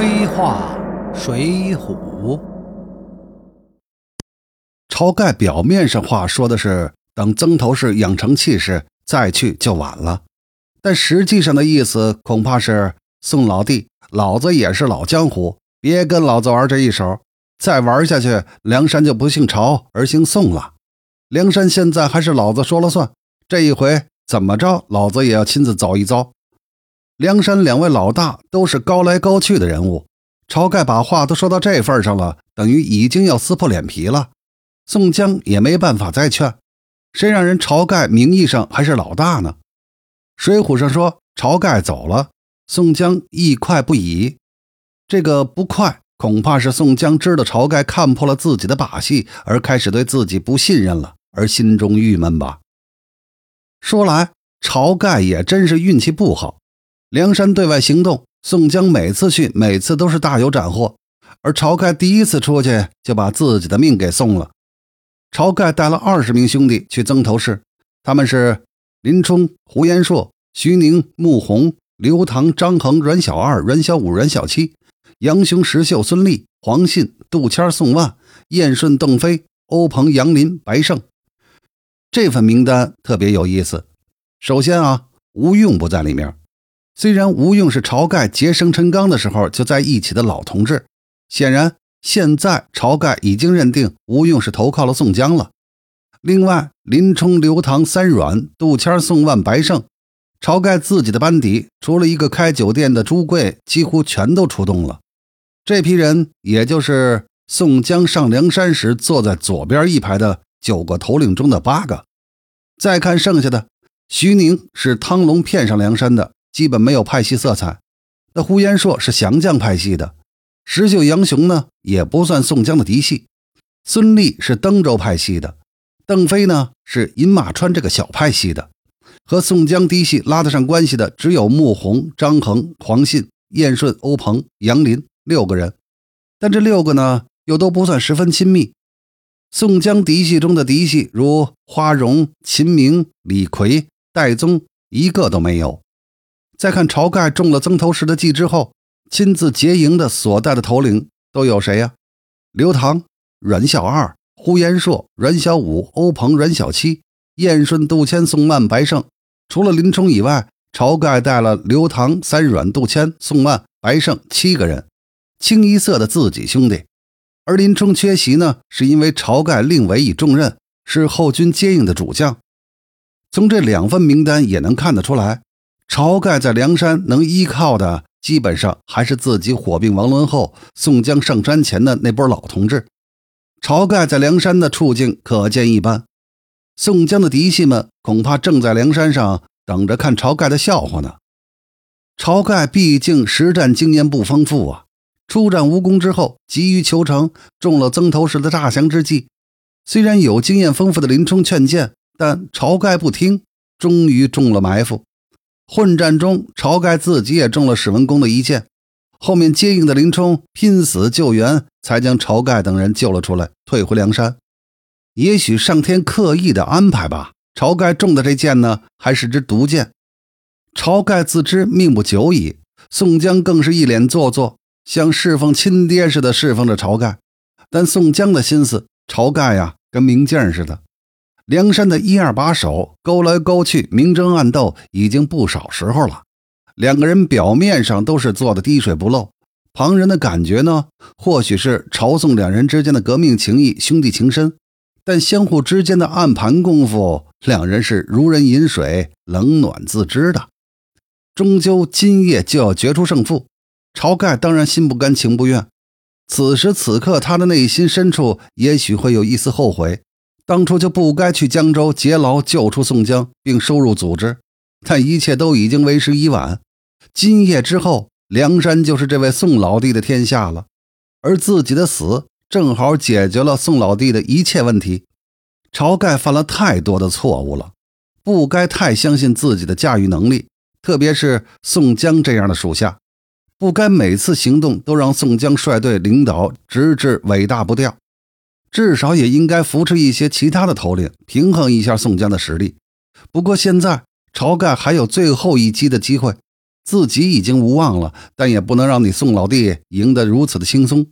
黑话水浒。晁盖表面上话说的是等曾头市养成气势再去就晚了，但实际上的意思恐怕是宋老弟，老子也是老江湖，别跟老子玩这一手，再玩下去，梁山就不姓晁而姓宋了。梁山现在还是老子说了算，这一回怎么着，老子也要亲自走一遭。梁山两位老大都是高来高去的人物，晁盖把话都说到这份上了，等于已经要撕破脸皮了。宋江也没办法再劝，谁让人晁盖名义上还是老大呢？水浒上说晁盖走了，宋江亦快不已。这个不快，恐怕是宋江知道晁盖看破了自己的把戏，而开始对自己不信任了，而心中郁闷吧。说来，晁盖也真是运气不好。梁山对外行动，宋江每次去，每次都是大有斩获，而晁盖第一次出去就把自己的命给送了。晁盖带了二十名兄弟去曾头市，他们是林冲、胡延硕、徐宁、穆弘、刘唐、张衡、阮小二、阮小五、阮小七、杨雄、石秀、孙立、黄信、杜谦、宋万、燕顺、邓飞、欧鹏、杨林、白胜。这份名单特别有意思。首先啊，吴用不在里面。虽然吴用是晁盖结生辰纲的时候就在一起的老同志，显然。现在晁盖已经认定吴用是投靠了宋江了。另外，林冲、刘唐、三阮、杜谦、宋万、白胜，晁盖自己的班底，除了一个开酒店的朱贵，几乎全都出动了。这批人，也就是宋江上梁山时坐在左边一排的九个头领中的八个。再看剩下的，徐宁是汤龙骗上梁山的，基本没有派系色彩。那呼延灼是降将派系的。石秀、杨雄呢，也不算宋江的嫡系。孙立是登州派系的，邓飞呢是饮马川这个小派系的。和宋江嫡系拉得上关系的，只有穆弘、张衡、黄信、燕顺、欧鹏、杨林六个人。但这六个呢，又都不算十分亲密。宋江嫡系中的嫡系，如花荣、秦明、李逵、戴宗，一个都没有。再看晁盖中了曾头市的计之后。亲自结营的所带的头领都有谁呀？刘唐、阮小二、呼延灼、阮小五、欧鹏、阮小七、燕顺、杜迁、宋万、白胜。除了林冲以外，晁盖带了刘唐、三阮、杜迁、宋万、白胜七个人，清一色的自己兄弟。而林冲缺席呢，是因为晁盖另委以重任，是后军接应的主将。从这两份名单也能看得出来，晁盖在梁山能依靠的。基本上还是自己火并王伦后，宋江上山前的那波老同志。晁盖在梁山的处境可见一斑，宋江的嫡系们恐怕正在梁山上等着看晁盖的笑话呢。晁盖毕竟实战经验不丰富啊，出战无功之后，急于求成，中了曾头市的诈降之计。虽然有经验丰富的林冲劝谏，但晁盖不听，终于中了埋伏。混战中，晁盖自己也中了史文恭的一箭，后面接应的林冲拼死救援，才将晁盖等人救了出来，退回梁山。也许上天刻意的安排吧。晁盖中的这箭呢，还是支毒箭。晁盖自知命不久矣，宋江更是一脸做作，像侍奉亲爹似的侍奉着晁盖。但宋江的心思，晁盖呀，跟明镜似的。梁山的一二把手勾来勾去，明争暗斗已经不少时候了。两个人表面上都是做的滴水不漏，旁人的感觉呢，或许是朝宋两人之间的革命情谊、兄弟情深，但相互之间的暗盘功夫，两人是如人饮水，冷暖自知的。终究今夜就要决出胜负，晁盖当然心不甘情不愿。此时此刻，他的内心深处也许会有一丝后悔。当初就不该去江州劫牢救出宋江，并收入组织，但一切都已经为时已晚。今夜之后，梁山就是这位宋老弟的天下了，而自己的死正好解决了宋老弟的一切问题。晁盖犯了太多的错误了，不该太相信自己的驾驭能力，特别是宋江这样的属下，不该每次行动都让宋江率队领导，直至尾大不掉。至少也应该扶持一些其他的头领，平衡一下宋江的实力。不过现在晁盖还有最后一击的机会，自己已经无望了，但也不能让你宋老弟赢得如此的轻松。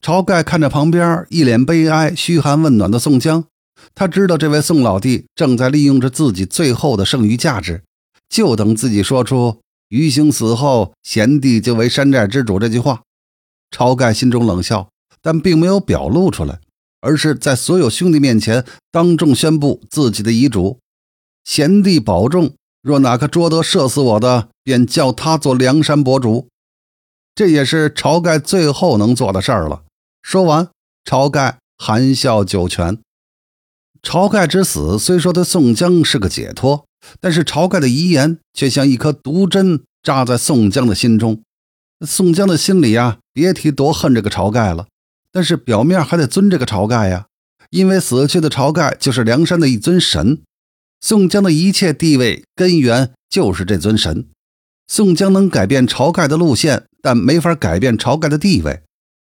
晁盖看着旁边一脸悲哀、嘘寒问暖的宋江，他知道这位宋老弟正在利用着自己最后的剩余价值，就等自己说出“余兴死后，贤弟就为山寨之主”这句话。晁盖心中冷笑，但并没有表露出来，而是在所有兄弟面前当众宣布自己的遗嘱：“贤弟保重。”若哪个捉得射死我的，便叫他做梁山伯主。这也是晁盖最后能做的事儿了。说完，晁盖含笑九泉。晁盖之死虽说对宋江是个解脱，但是晁盖的遗言却像一颗毒针扎在宋江的心中。宋江的心里呀，别提多恨这个晁盖了。但是表面还得尊这个晁盖呀，因为死去的晁盖就是梁山的一尊神。宋江的一切地位根源就是这尊神。宋江能改变晁盖的路线，但没法改变晁盖的地位。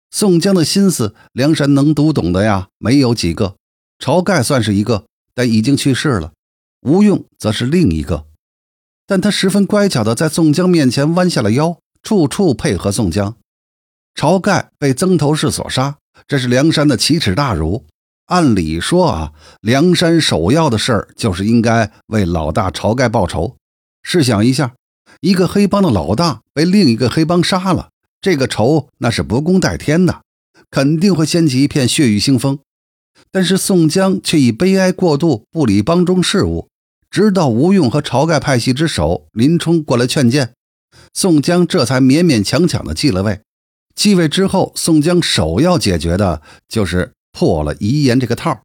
宋江的心思，梁山能读懂的呀，没有几个。晁盖算是一个，但已经去世了。吴用则是另一个，但他十分乖巧的在宋江面前弯下了腰，处处配合宋江。晁盖被曾头市所杀，这是梁山的奇耻大辱。按理说啊，梁山首要的事儿就是应该为老大晁盖报仇。试想一下，一个黑帮的老大被另一个黑帮杀了，这个仇那是不共戴天的，肯定会掀起一片血雨腥风。但是宋江却以悲哀过度，不理帮中事务，直到吴用和晁盖派系之首林冲过来劝谏，宋江这才勉勉强强的继了位。继位之后，宋江首要解决的就是。破了遗言这个套，